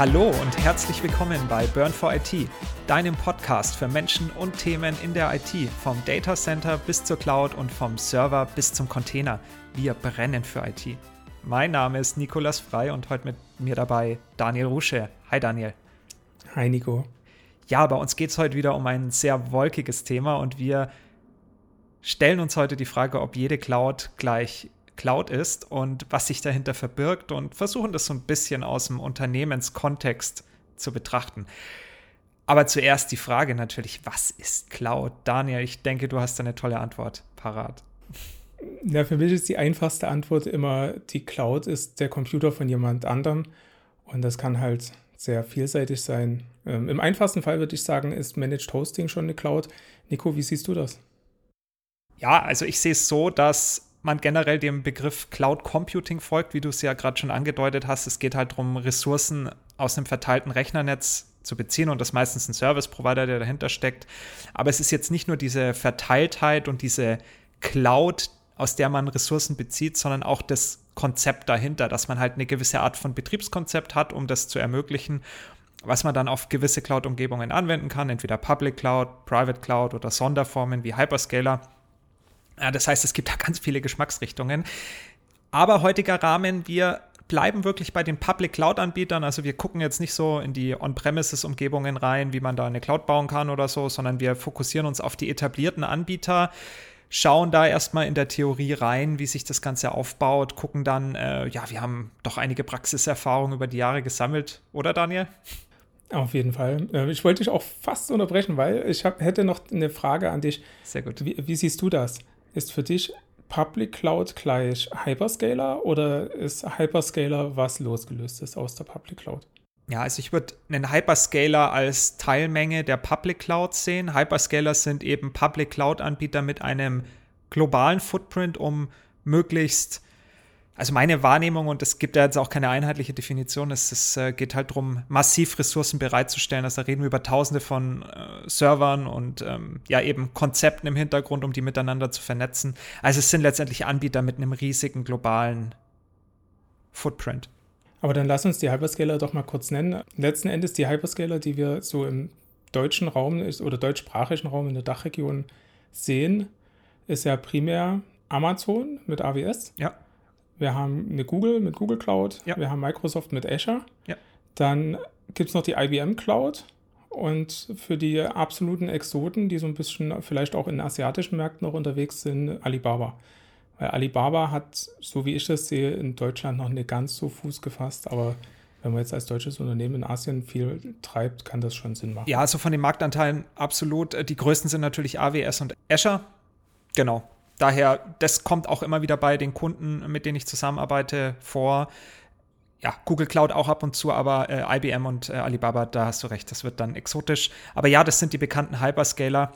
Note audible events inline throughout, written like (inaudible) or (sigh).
Hallo und herzlich willkommen bei Burn for IT, deinem Podcast für Menschen und Themen in der IT, vom Data Center bis zur Cloud und vom Server bis zum Container. Wir brennen für IT. Mein Name ist Nikolas Frei und heute mit mir dabei Daniel Rusche. Hi Daniel. Hi Nico. Ja, bei uns geht es heute wieder um ein sehr wolkiges Thema und wir stellen uns heute die Frage, ob jede Cloud gleich Cloud ist und was sich dahinter verbirgt und versuchen das so ein bisschen aus dem Unternehmenskontext zu betrachten. Aber zuerst die Frage natürlich, was ist Cloud? Daniel, ich denke, du hast eine tolle Antwort parat. Ja, für mich ist die einfachste Antwort immer, die Cloud ist der Computer von jemand anderem und das kann halt sehr vielseitig sein. Ähm, Im einfachsten Fall würde ich sagen, ist Managed Hosting schon eine Cloud. Nico, wie siehst du das? Ja, also ich sehe es so, dass man generell dem Begriff Cloud Computing folgt, wie du es ja gerade schon angedeutet hast. Es geht halt darum, Ressourcen aus einem verteilten Rechnernetz zu beziehen und das ist meistens ein Service Provider, der dahinter steckt. Aber es ist jetzt nicht nur diese Verteiltheit und diese Cloud, aus der man Ressourcen bezieht, sondern auch das Konzept dahinter, dass man halt eine gewisse Art von Betriebskonzept hat, um das zu ermöglichen, was man dann auf gewisse Cloud-Umgebungen anwenden kann, entweder Public Cloud, Private Cloud oder Sonderformen wie Hyperscaler. Ja, das heißt, es gibt da ganz viele Geschmacksrichtungen. Aber heutiger Rahmen, wir bleiben wirklich bei den Public Cloud-Anbietern. Also wir gucken jetzt nicht so in die On-Premises-Umgebungen rein, wie man da eine Cloud bauen kann oder so, sondern wir fokussieren uns auf die etablierten Anbieter, schauen da erstmal in der Theorie rein, wie sich das Ganze aufbaut, gucken dann, äh, ja, wir haben doch einige Praxiserfahrungen über die Jahre gesammelt, oder Daniel? Auf jeden Fall. Äh, ich wollte dich auch fast unterbrechen, weil ich hab, hätte noch eine Frage an dich. Sehr gut. Wie, wie siehst du das? Ist für dich Public Cloud gleich Hyperscaler oder ist Hyperscaler was losgelöst ist aus der Public Cloud? Ja, also ich würde einen Hyperscaler als Teilmenge der Public Cloud sehen. Hyperscaler sind eben Public Cloud-Anbieter mit einem globalen Footprint, um möglichst, also meine Wahrnehmung, und es gibt ja jetzt auch keine einheitliche Definition, es, es äh, geht halt darum, massiv Ressourcen bereitzustellen. Also da reden wir über tausende von äh, Servern und ähm, ja eben Konzepten im Hintergrund, um die miteinander zu vernetzen. Also es sind letztendlich Anbieter mit einem riesigen globalen Footprint. Aber dann lass uns die Hyperscaler doch mal kurz nennen. Letzten Endes die Hyperscaler, die wir so im deutschen Raum oder deutschsprachigen Raum in der Dachregion sehen, ist ja primär Amazon mit AWS. Ja. Wir haben eine Google mit Google Cloud. Ja. Wir haben Microsoft mit Azure. Ja. Dann gibt es noch die IBM Cloud. Und für die absoluten Exoten, die so ein bisschen vielleicht auch in asiatischen Märkten noch unterwegs sind, Alibaba. Weil Alibaba hat, so wie ich das sehe, in Deutschland noch nicht ganz so Fuß gefasst, aber wenn man jetzt als deutsches Unternehmen in Asien viel treibt, kann das schon Sinn machen. Ja, also von den Marktanteilen absolut. Die größten sind natürlich AWS und Azure. Genau. Daher, das kommt auch immer wieder bei den Kunden, mit denen ich zusammenarbeite, vor. Ja, Google Cloud auch ab und zu, aber äh, IBM und äh, Alibaba, da hast du recht, das wird dann exotisch. Aber ja, das sind die bekannten Hyperscaler.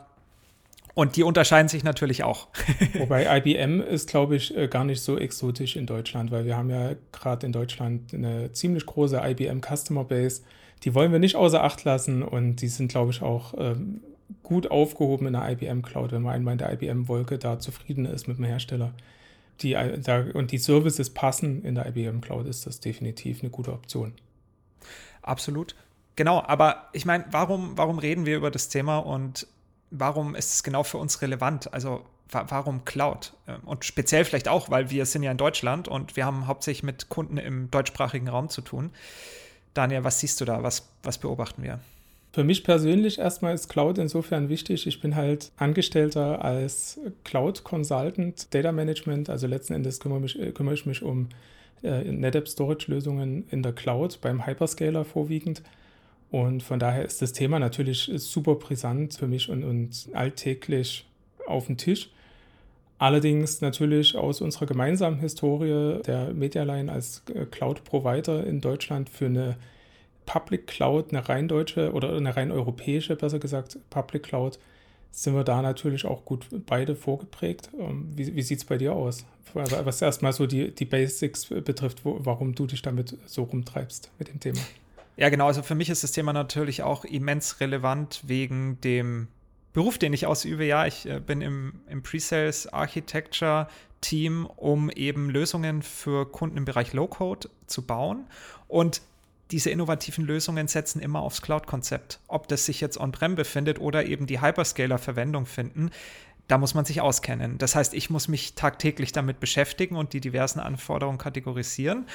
Und die unterscheiden sich natürlich auch. (laughs) Wobei IBM ist, glaube ich, äh, gar nicht so exotisch in Deutschland, weil wir haben ja gerade in Deutschland eine ziemlich große IBM Customer Base. Die wollen wir nicht außer Acht lassen und die sind, glaube ich, auch ähm, gut aufgehoben in der IBM Cloud, wenn man einmal in der IBM-Wolke da zufrieden ist mit dem Hersteller. Die, äh, da, und die Services passen in der IBM Cloud, ist das definitiv eine gute Option. Absolut. Genau, aber ich meine, warum, warum reden wir über das Thema und warum ist es genau für uns relevant? Also warum Cloud? Ähm, und speziell vielleicht auch, weil wir sind ja in Deutschland und wir haben hauptsächlich mit Kunden im deutschsprachigen Raum zu tun. Daniel, was siehst du da? Was, was beobachten wir? Für mich persönlich erstmal ist Cloud insofern wichtig. Ich bin halt Angestellter als Cloud Consultant, Data Management. Also letzten Endes kümmere, mich, äh, kümmere ich mich um äh, NetApp Storage Lösungen in der Cloud, beim Hyperscaler vorwiegend. Und von daher ist das Thema natürlich super brisant für mich und, und alltäglich auf dem Tisch. Allerdings natürlich aus unserer gemeinsamen Historie der Medialine als äh, Cloud-Provider in Deutschland für eine Public Cloud, eine rein deutsche oder eine rein europäische, besser gesagt, Public Cloud, sind wir da natürlich auch gut beide vorgeprägt. Ähm, wie, wie sieht es bei dir aus? Was erstmal so die, die Basics betrifft, wo, warum du dich damit so rumtreibst mit dem Thema. Ja, genau. Also für mich ist das Thema natürlich auch immens relevant wegen dem Beruf, den ich ausübe. Ja, ich äh, bin im, im Pre-Sales Architecture Team, um eben Lösungen für Kunden im Bereich Low-Code zu bauen. Und diese innovativen Lösungen setzen immer aufs Cloud-Konzept. Ob das sich jetzt on-prem befindet oder eben die Hyperscaler Verwendung finden, da muss man sich auskennen. Das heißt, ich muss mich tagtäglich damit beschäftigen und die diversen Anforderungen kategorisieren.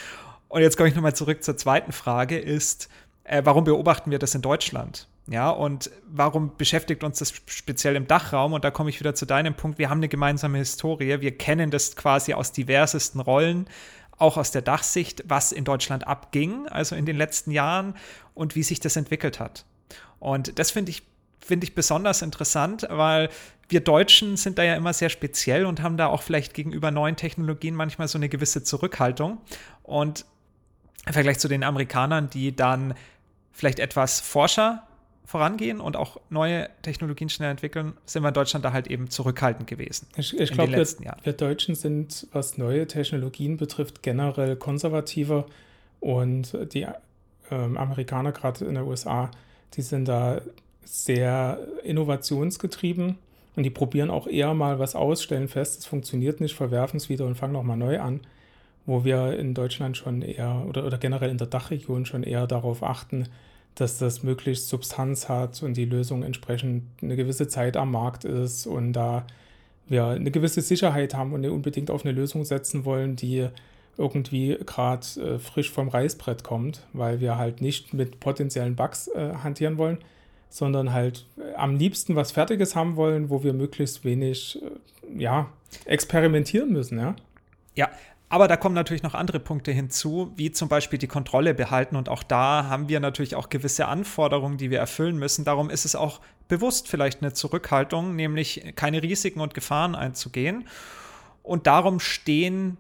Und jetzt komme ich nochmal zurück zur zweiten Frage, ist, äh, warum beobachten wir das in Deutschland? Ja, und warum beschäftigt uns das speziell im Dachraum? Und da komme ich wieder zu deinem Punkt. Wir haben eine gemeinsame Historie. Wir kennen das quasi aus diversesten Rollen, auch aus der Dachsicht, was in Deutschland abging, also in den letzten Jahren und wie sich das entwickelt hat. Und das finde ich, finde ich besonders interessant, weil wir Deutschen sind da ja immer sehr speziell und haben da auch vielleicht gegenüber neuen Technologien manchmal so eine gewisse Zurückhaltung. Und im Vergleich zu den Amerikanern, die dann vielleicht etwas forscher vorangehen und auch neue Technologien schnell entwickeln, sind wir in Deutschland da halt eben zurückhaltend gewesen. Ich, ich glaube, wir, wir, Deutschen sind, was neue Technologien betrifft, generell konservativer und die ähm, Amerikaner, gerade in den USA, die sind da sehr innovationsgetrieben und die probieren auch eher mal was aus, stellen fest, es funktioniert nicht, verwerfen es wieder und fangen nochmal neu an. Wo wir in Deutschland schon eher oder, oder generell in der Dachregion schon eher darauf achten, dass das möglichst Substanz hat und die Lösung entsprechend eine gewisse Zeit am Markt ist und da wir eine gewisse Sicherheit haben und unbedingt auf eine Lösung setzen wollen, die irgendwie gerade äh, frisch vom Reißbrett kommt, weil wir halt nicht mit potenziellen Bugs äh, hantieren wollen, sondern halt äh, am liebsten was Fertiges haben wollen, wo wir möglichst wenig, äh, ja, experimentieren müssen, ja. Ja, aber da kommen natürlich noch andere Punkte hinzu, wie zum Beispiel die Kontrolle behalten. Und auch da haben wir natürlich auch gewisse Anforderungen, die wir erfüllen müssen. Darum ist es auch bewusst vielleicht eine Zurückhaltung, nämlich keine Risiken und Gefahren einzugehen. Und darum stehen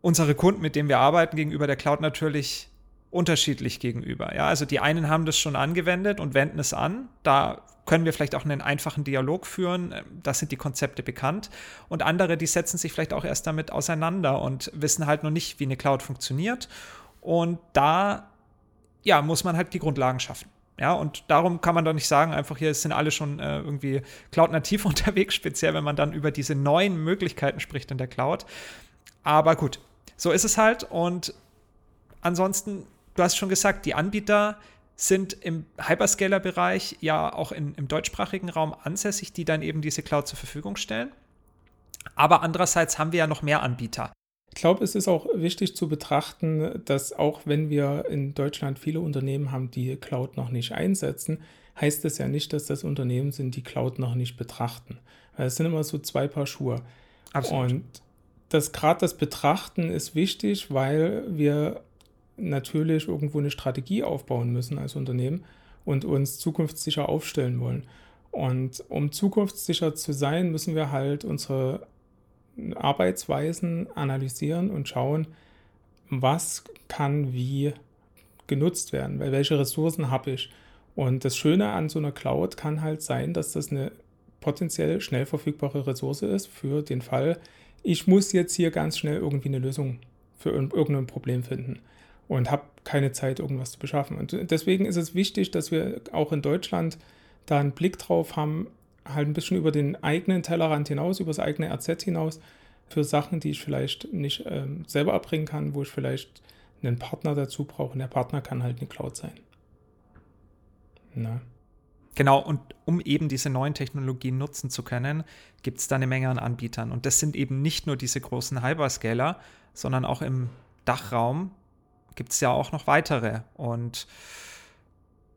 unsere Kunden, mit denen wir arbeiten, gegenüber der Cloud natürlich unterschiedlich gegenüber. Ja, also die einen haben das schon angewendet und wenden es an. Da können wir vielleicht auch einen einfachen Dialog führen. Das sind die Konzepte bekannt. Und andere, die setzen sich vielleicht auch erst damit auseinander und wissen halt noch nicht, wie eine Cloud funktioniert. Und da, ja, muss man halt die Grundlagen schaffen. Ja, und darum kann man doch nicht sagen, einfach hier sind alle schon äh, irgendwie Cloud-nativ (laughs) unterwegs, speziell wenn man dann über diese neuen Möglichkeiten spricht in der Cloud. Aber gut, so ist es halt. Und ansonsten du hast schon gesagt, die Anbieter sind im Hyperscaler-Bereich ja auch in, im deutschsprachigen Raum ansässig, die dann eben diese Cloud zur Verfügung stellen. Aber andererseits haben wir ja noch mehr Anbieter. Ich glaube, es ist auch wichtig zu betrachten, dass auch wenn wir in Deutschland viele Unternehmen haben, die Cloud noch nicht einsetzen, heißt das ja nicht, dass das Unternehmen sind, die Cloud noch nicht betrachten. Weil es sind immer so zwei Paar Schuhe. Absolut. Und das gerade das Betrachten ist wichtig, weil wir natürlich irgendwo eine Strategie aufbauen müssen als Unternehmen und uns zukunftssicher aufstellen wollen. Und um zukunftssicher zu sein, müssen wir halt unsere Arbeitsweisen analysieren und schauen, was kann wie genutzt werden, weil welche Ressourcen habe ich. Und das Schöne an so einer Cloud kann halt sein, dass das eine potenziell schnell verfügbare Ressource ist für den Fall, ich muss jetzt hier ganz schnell irgendwie eine Lösung für irgendein Problem finden und habe keine Zeit, irgendwas zu beschaffen. Und deswegen ist es wichtig, dass wir auch in Deutschland da einen Blick drauf haben, halt ein bisschen über den eigenen Tellerrand hinaus, über das eigene RZ hinaus, für Sachen, die ich vielleicht nicht ähm, selber erbringen kann, wo ich vielleicht einen Partner dazu brauche. Und der Partner kann halt eine Cloud sein. Na. Genau, und um eben diese neuen Technologien nutzen zu können, gibt es da eine Menge an Anbietern. Und das sind eben nicht nur diese großen Hyperscaler, sondern auch im Dachraum gibt es ja auch noch weitere. Und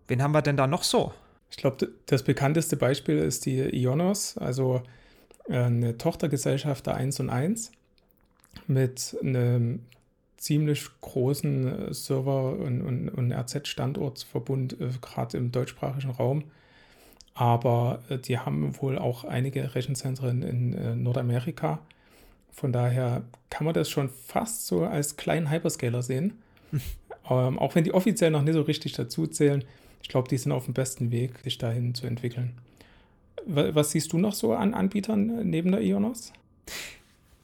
wen haben wir denn da noch so? Ich glaube, das bekannteste Beispiel ist die Ionos, also äh, eine Tochtergesellschaft der 1 und 1 mit einem ziemlich großen Server- und, und, und RZ-Standortsverbund, äh, gerade im deutschsprachigen Raum. Aber äh, die haben wohl auch einige Rechenzentren in Nordamerika. Von daher kann man das schon fast so als kleinen Hyperscaler sehen. Ähm, auch wenn die offiziell noch nicht so richtig dazu zählen. Ich glaube, die sind auf dem besten Weg, sich dahin zu entwickeln. Was siehst du noch so an Anbietern neben der Ionos?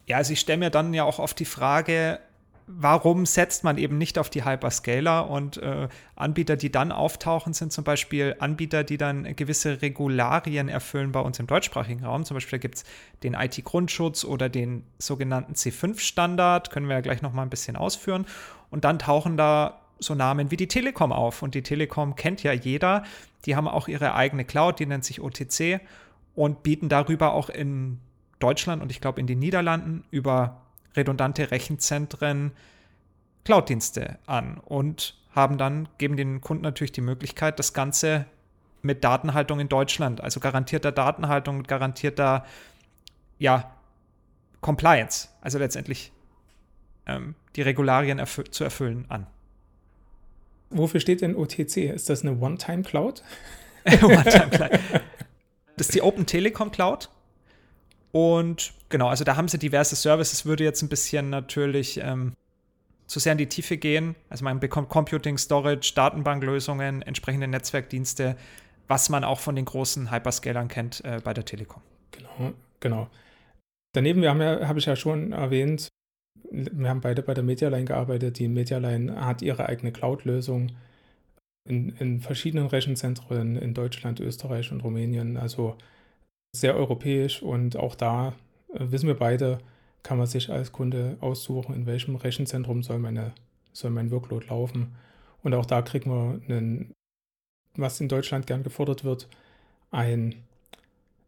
Ja, also ich stelle mir dann ja auch oft die Frage, warum setzt man eben nicht auf die Hyperscaler und äh, Anbieter, die dann auftauchen, sind zum Beispiel Anbieter, die dann gewisse Regularien erfüllen bei uns im deutschsprachigen Raum. Zum Beispiel gibt es den IT-Grundschutz oder den sogenannten C5-Standard, können wir ja gleich noch mal ein bisschen ausführen. Und dann tauchen da so Namen wie die Telekom auf. Und die Telekom kennt ja jeder. Die haben auch ihre eigene Cloud, die nennt sich OTC und bieten darüber auch in Deutschland und ich glaube in den Niederlanden über redundante Rechenzentren Cloud-Dienste an und haben dann, geben den Kunden natürlich die Möglichkeit, das Ganze mit Datenhaltung in Deutschland, also garantierter Datenhaltung, mit garantierter, ja, Compliance, also letztendlich ähm, die Regularien erfü zu erfüllen an. Wofür steht denn OTC? Ist das eine One-Time-Cloud? (laughs) One-Time-Cloud. Das ist die Open Telekom Cloud. Und genau, also da haben sie diverse Services, würde jetzt ein bisschen natürlich ähm, zu sehr in die Tiefe gehen. Also man bekommt Computing, Storage, Datenbanklösungen, entsprechende Netzwerkdienste, was man auch von den großen Hyperscalern kennt äh, bei der Telekom. Genau, genau. Daneben, wir haben ja, habe ich ja schon erwähnt, wir haben beide bei der Medialine gearbeitet. Die Medialine hat ihre eigene Cloud-Lösung in, in verschiedenen Rechenzentren in Deutschland, Österreich und Rumänien. Also sehr europäisch und auch da wissen wir beide, kann man sich als Kunde aussuchen, in welchem Rechenzentrum soll, meine, soll mein Workload laufen. Und auch da kriegen wir einen, was in Deutschland gern gefordert wird, ein,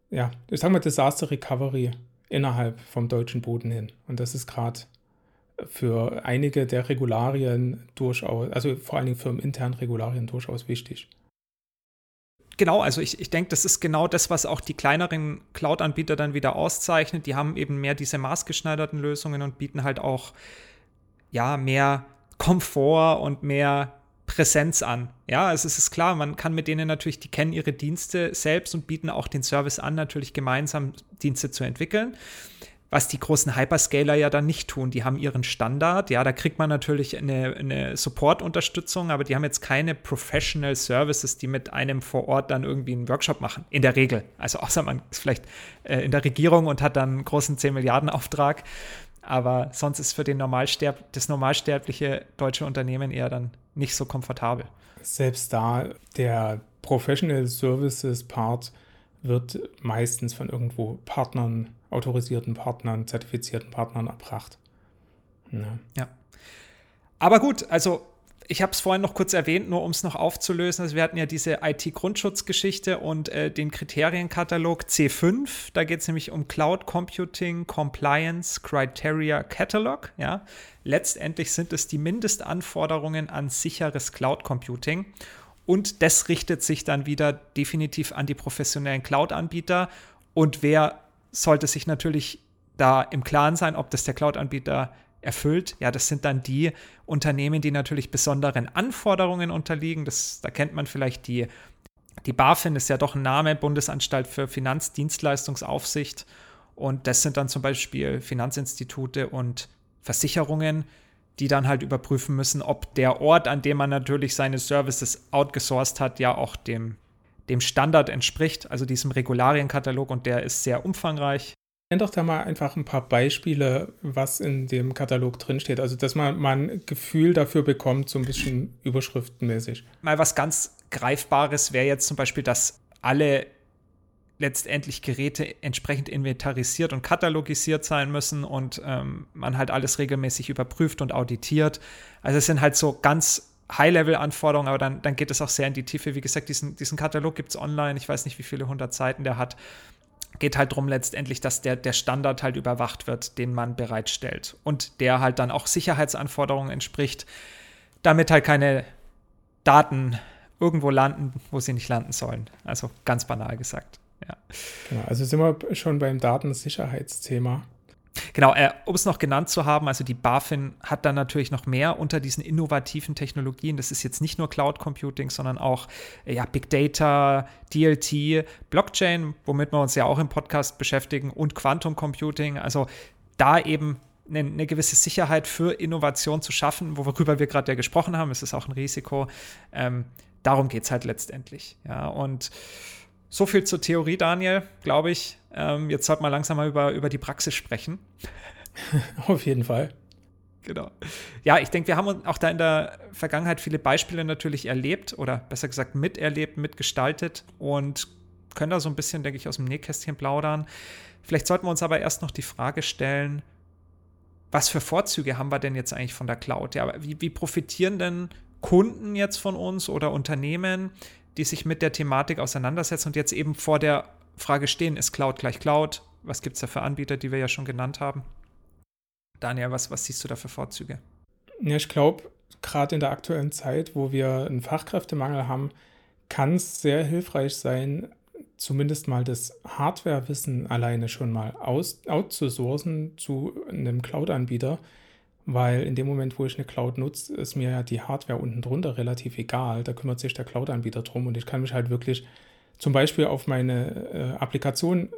ja, ich sag mal Disaster Recovery innerhalb vom deutschen Boden hin. Und das ist gerade für einige der Regularien durchaus, also vor allen Dingen für internen Regularien durchaus wichtig. Genau, also ich, ich denke, das ist genau das, was auch die kleineren Cloud-Anbieter dann wieder auszeichnet. Die haben eben mehr diese maßgeschneiderten Lösungen und bieten halt auch ja mehr Komfort und mehr Präsenz an. Ja, also es ist klar, man kann mit denen natürlich, die kennen ihre Dienste selbst und bieten auch den Service an, natürlich gemeinsam Dienste zu entwickeln was die großen Hyperscaler ja dann nicht tun. Die haben ihren Standard. Ja, da kriegt man natürlich eine, eine Support-Unterstützung, aber die haben jetzt keine Professional Services, die mit einem vor Ort dann irgendwie einen Workshop machen. In der Regel. Also außer man ist vielleicht äh, in der Regierung und hat dann einen großen 10 Milliarden Auftrag. Aber sonst ist für den Normalsterb das normalsterbliche deutsche Unternehmen eher dann nicht so komfortabel. Selbst da der Professional Services Part wird meistens von irgendwo Partnern autorisierten Partnern, zertifizierten Partnern erbracht. Ja. ja. Aber gut, also ich habe es vorhin noch kurz erwähnt, nur um es noch aufzulösen. Also wir hatten ja diese IT-Grundschutzgeschichte und äh, den Kriterienkatalog C5. Da geht es nämlich um Cloud Computing Compliance Criteria Catalog. Ja. Letztendlich sind es die Mindestanforderungen an sicheres Cloud Computing. Und das richtet sich dann wieder definitiv an die professionellen Cloud-Anbieter. Und wer sollte sich natürlich da im Klaren sein, ob das der Cloud-Anbieter erfüllt. Ja, das sind dann die Unternehmen, die natürlich besonderen Anforderungen unterliegen. Das, da kennt man vielleicht die, die BaFin, ist ja doch ein Name, Bundesanstalt für Finanzdienstleistungsaufsicht. Und das sind dann zum Beispiel Finanzinstitute und Versicherungen, die dann halt überprüfen müssen, ob der Ort, an dem man natürlich seine Services outgesourced hat, ja auch dem dem Standard entspricht, also diesem Regularienkatalog und der ist sehr umfangreich. Nenn doch da mal einfach ein paar Beispiele, was in dem Katalog drinsteht. Also, dass man mal ein Gefühl dafür bekommt, so ein bisschen überschriftenmäßig. Mal was ganz Greifbares wäre jetzt zum Beispiel, dass alle letztendlich Geräte entsprechend inventarisiert und katalogisiert sein müssen und ähm, man halt alles regelmäßig überprüft und auditiert. Also es sind halt so ganz High-Level-Anforderungen, aber dann, dann geht es auch sehr in die Tiefe. Wie gesagt, diesen, diesen Katalog gibt es online. Ich weiß nicht, wie viele hundert Seiten der hat. Geht halt darum letztendlich, dass der, der Standard halt überwacht wird, den man bereitstellt. Und der halt dann auch Sicherheitsanforderungen entspricht, damit halt keine Daten irgendwo landen, wo sie nicht landen sollen. Also ganz banal gesagt. Ja. Genau, also sind wir schon beim Datensicherheitsthema. Genau, äh, um es noch genannt zu haben, also die BaFin hat dann natürlich noch mehr unter diesen innovativen Technologien. Das ist jetzt nicht nur Cloud Computing, sondern auch äh, ja, Big Data, DLT, Blockchain, womit wir uns ja auch im Podcast beschäftigen, und Quantum Computing. Also da eben eine, eine gewisse Sicherheit für Innovation zu schaffen, worüber wir gerade ja gesprochen haben. Es ist auch ein Risiko. Ähm, darum geht es halt letztendlich. Ja, und so viel zur Theorie, Daniel, glaube ich. Ähm, jetzt sollte man langsam mal über, über die Praxis sprechen. (laughs) Auf jeden Fall. Genau. Ja, ich denke, wir haben auch da in der Vergangenheit viele Beispiele natürlich erlebt oder besser gesagt miterlebt, mitgestaltet und können da so ein bisschen, denke ich, aus dem Nähkästchen plaudern. Vielleicht sollten wir uns aber erst noch die Frage stellen, was für Vorzüge haben wir denn jetzt eigentlich von der Cloud? Ja, wie, wie profitieren denn Kunden jetzt von uns oder Unternehmen, die sich mit der Thematik auseinandersetzen und jetzt eben vor der Frage stehen, ist Cloud gleich Cloud? Was gibt es da für Anbieter, die wir ja schon genannt haben? Daniel, was, was siehst du da für Vorzüge? Ja, ich glaube, gerade in der aktuellen Zeit, wo wir einen Fachkräftemangel haben, kann es sehr hilfreich sein, zumindest mal das Hardwarewissen alleine schon mal aus, outzusourcen zu einem Cloud-Anbieter, weil in dem Moment, wo ich eine Cloud nutze, ist mir ja die Hardware unten drunter relativ egal. Da kümmert sich der Cloud-Anbieter drum und ich kann mich halt wirklich zum Beispiel auf meine äh, Applikation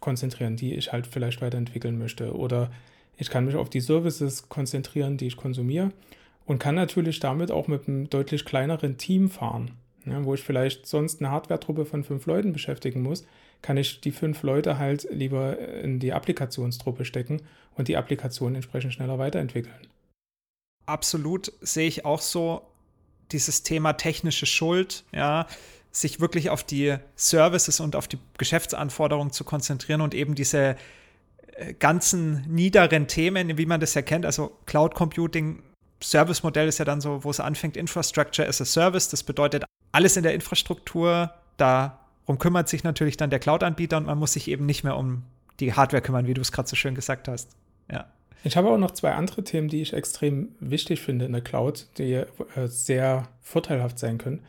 konzentrieren, die ich halt vielleicht weiterentwickeln möchte. Oder ich kann mich auf die Services konzentrieren, die ich konsumiere und kann natürlich damit auch mit einem deutlich kleineren Team fahren. Ja, wo ich vielleicht sonst eine Hardware-Truppe von fünf Leuten beschäftigen muss, kann ich die fünf Leute halt lieber in die Applikationstruppe stecken und die Applikation entsprechend schneller weiterentwickeln. Absolut sehe ich auch so dieses Thema technische Schuld, ja, sich wirklich auf die Services und auf die Geschäftsanforderungen zu konzentrieren und eben diese äh, ganzen niederen Themen, wie man das ja kennt, also Cloud Computing, Service-Modell ist ja dann so, wo es anfängt, Infrastructure as a Service. Das bedeutet, alles in der Infrastruktur, darum kümmert sich natürlich dann der Cloud-Anbieter und man muss sich eben nicht mehr um die Hardware kümmern, wie du es gerade so schön gesagt hast. Ja. Ich habe auch noch zwei andere Themen, die ich extrem wichtig finde in der Cloud, die äh, sehr vorteilhaft sein können.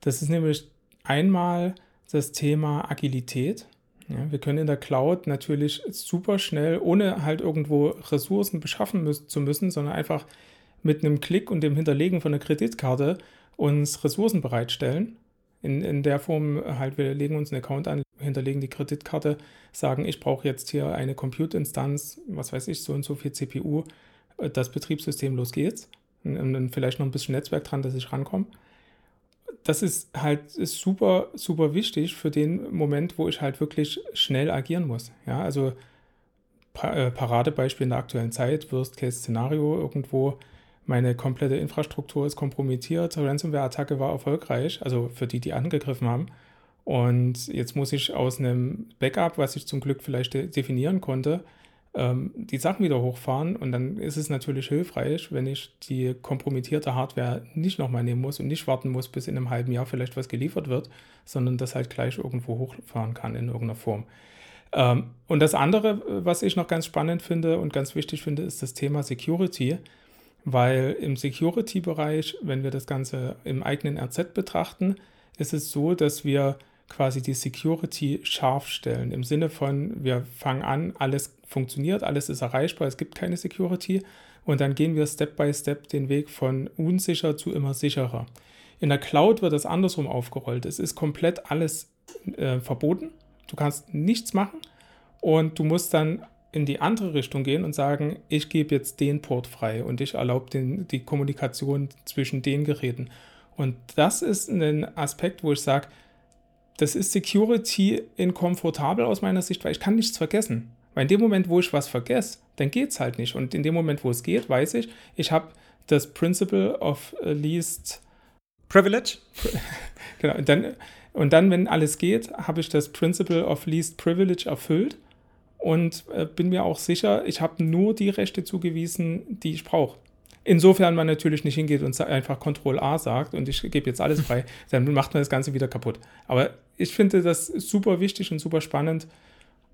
Das ist nämlich einmal das Thema Agilität. Ja, wir können in der Cloud natürlich super schnell, ohne halt irgendwo Ressourcen beschaffen müssen, zu müssen, sondern einfach mit einem Klick und dem Hinterlegen von einer Kreditkarte uns Ressourcen bereitstellen. In, in der Form halt, wir legen uns einen Account an, hinterlegen die Kreditkarte, sagen, ich brauche jetzt hier eine Compute-Instanz, was weiß ich, so und so viel CPU, das Betriebssystem, los geht's. Und dann vielleicht noch ein bisschen Netzwerk dran, dass ich rankomme das ist halt ist super, super wichtig für den Moment, wo ich halt wirklich schnell agieren muss. Ja, also äh, Paradebeispiel in der aktuellen Zeit, Worst-Case-Szenario irgendwo, meine komplette Infrastruktur ist kompromittiert, Ransomware-Attacke war erfolgreich, also für die, die angegriffen haben. Und jetzt muss ich aus einem Backup, was ich zum Glück vielleicht definieren konnte, ähm, die Sachen wieder hochfahren und dann ist es natürlich hilfreich, wenn ich die kompromittierte Hardware nicht nochmal nehmen muss und nicht warten muss, bis in einem halben Jahr vielleicht was geliefert wird, sondern das halt gleich irgendwo hochfahren kann in irgendeiner Form. Ähm, und das andere, was ich noch ganz spannend finde und ganz wichtig finde, ist das Thema Security, weil im Security-Bereich, wenn wir das Ganze im eigenen RZ betrachten, ist es so, dass wir quasi die Security scharf stellen. Im Sinne von, wir fangen an, alles funktioniert, alles ist erreichbar, es gibt keine Security und dann gehen wir Step by Step den Weg von unsicher zu immer sicherer. In der Cloud wird das andersrum aufgerollt. Es ist komplett alles äh, verboten. Du kannst nichts machen und du musst dann in die andere Richtung gehen und sagen, ich gebe jetzt den Port frei und ich erlaube die Kommunikation zwischen den Geräten. Und das ist ein Aspekt, wo ich sage, das ist Security inkomfortabel aus meiner Sicht, weil ich kann nichts vergessen. Weil in dem Moment, wo ich was vergesse, dann geht es halt nicht. Und in dem Moment, wo es geht, weiß ich, ich habe das Principle of Least Privilege. (laughs) genau. Und dann, und dann, wenn alles geht, habe ich das Principle of Least Privilege erfüllt und äh, bin mir auch sicher, ich habe nur die Rechte zugewiesen, die ich brauche. Insofern man natürlich nicht hingeht und einfach Ctrl A sagt und ich gebe jetzt alles frei, (laughs) dann macht man das Ganze wieder kaputt. Aber ich finde das super wichtig und super spannend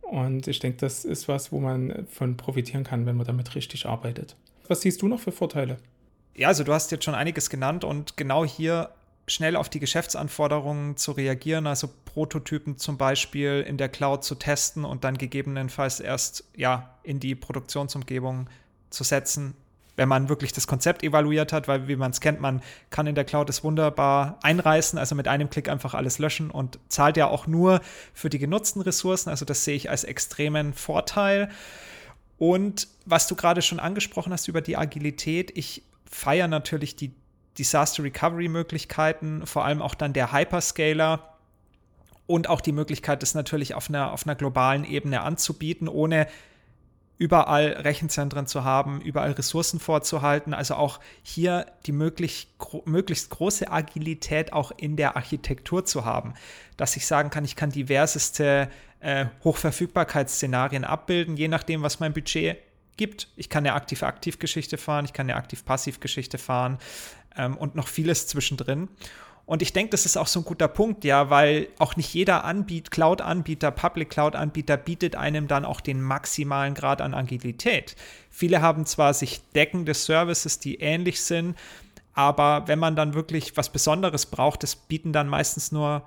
und ich denke, das ist was, wo man von profitieren kann, wenn man damit richtig arbeitet. Was siehst du noch für Vorteile? Ja, also du hast jetzt schon einiges genannt und genau hier schnell auf die Geschäftsanforderungen zu reagieren, also Prototypen zum Beispiel in der Cloud zu testen und dann gegebenenfalls erst ja in die Produktionsumgebung zu setzen, wenn man wirklich das Konzept evaluiert hat, weil wie man es kennt, man kann in der Cloud es wunderbar einreißen, also mit einem Klick einfach alles löschen und zahlt ja auch nur für die genutzten Ressourcen. Also das sehe ich als extremen Vorteil. Und was du gerade schon angesprochen hast über die Agilität, ich feiere natürlich die Disaster Recovery Möglichkeiten, vor allem auch dann der Hyperscaler und auch die Möglichkeit, das natürlich auf einer, auf einer globalen Ebene anzubieten, ohne überall Rechenzentren zu haben, überall Ressourcen vorzuhalten. Also auch hier die möglich, gro möglichst große Agilität auch in der Architektur zu haben. Dass ich sagen kann, ich kann diverseste äh, Hochverfügbarkeitsszenarien abbilden, je nachdem, was mein Budget gibt. Ich kann eine Aktiv-Aktiv-Geschichte fahren, ich kann eine Aktiv-Passiv-Geschichte fahren ähm, und noch vieles zwischendrin. Und ich denke, das ist auch so ein guter Punkt, ja, weil auch nicht jeder Anbieter, Cloud-Anbieter, Public Cloud-Anbieter bietet einem dann auch den maximalen Grad an Agilität. Viele haben zwar sich deckende Services, die ähnlich sind, aber wenn man dann wirklich was Besonderes braucht, das bieten dann meistens nur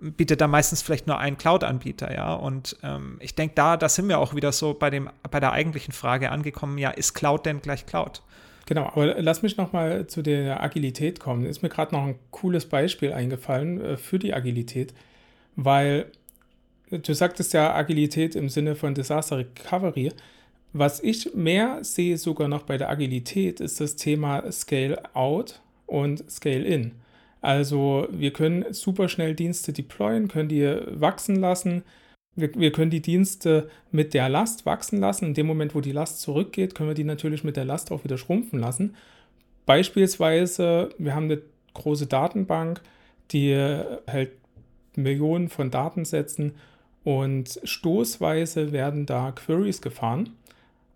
bietet dann meistens vielleicht nur ein Cloud-Anbieter, ja. Und ähm, ich denke, da, da sind wir auch wieder so bei dem, bei der eigentlichen Frage angekommen, ja, ist Cloud denn gleich Cloud? Genau, aber lass mich nochmal zu der Agilität kommen. Ist mir gerade noch ein cooles Beispiel eingefallen äh, für die Agilität, weil du sagtest ja Agilität im Sinne von Disaster Recovery. Was ich mehr sehe sogar noch bei der Agilität ist das Thema Scale Out und Scale In. Also wir können super schnell Dienste deployen, können die wachsen lassen, wir, wir, können die Dienste mit der Last wachsen lassen. In dem Moment, wo die Last zurückgeht, können wir die natürlich mit der Last auch wieder schrumpfen lassen. Beispielsweise, wir haben eine große Datenbank, die hält Millionen von Datensätzen und stoßweise werden da Queries gefahren.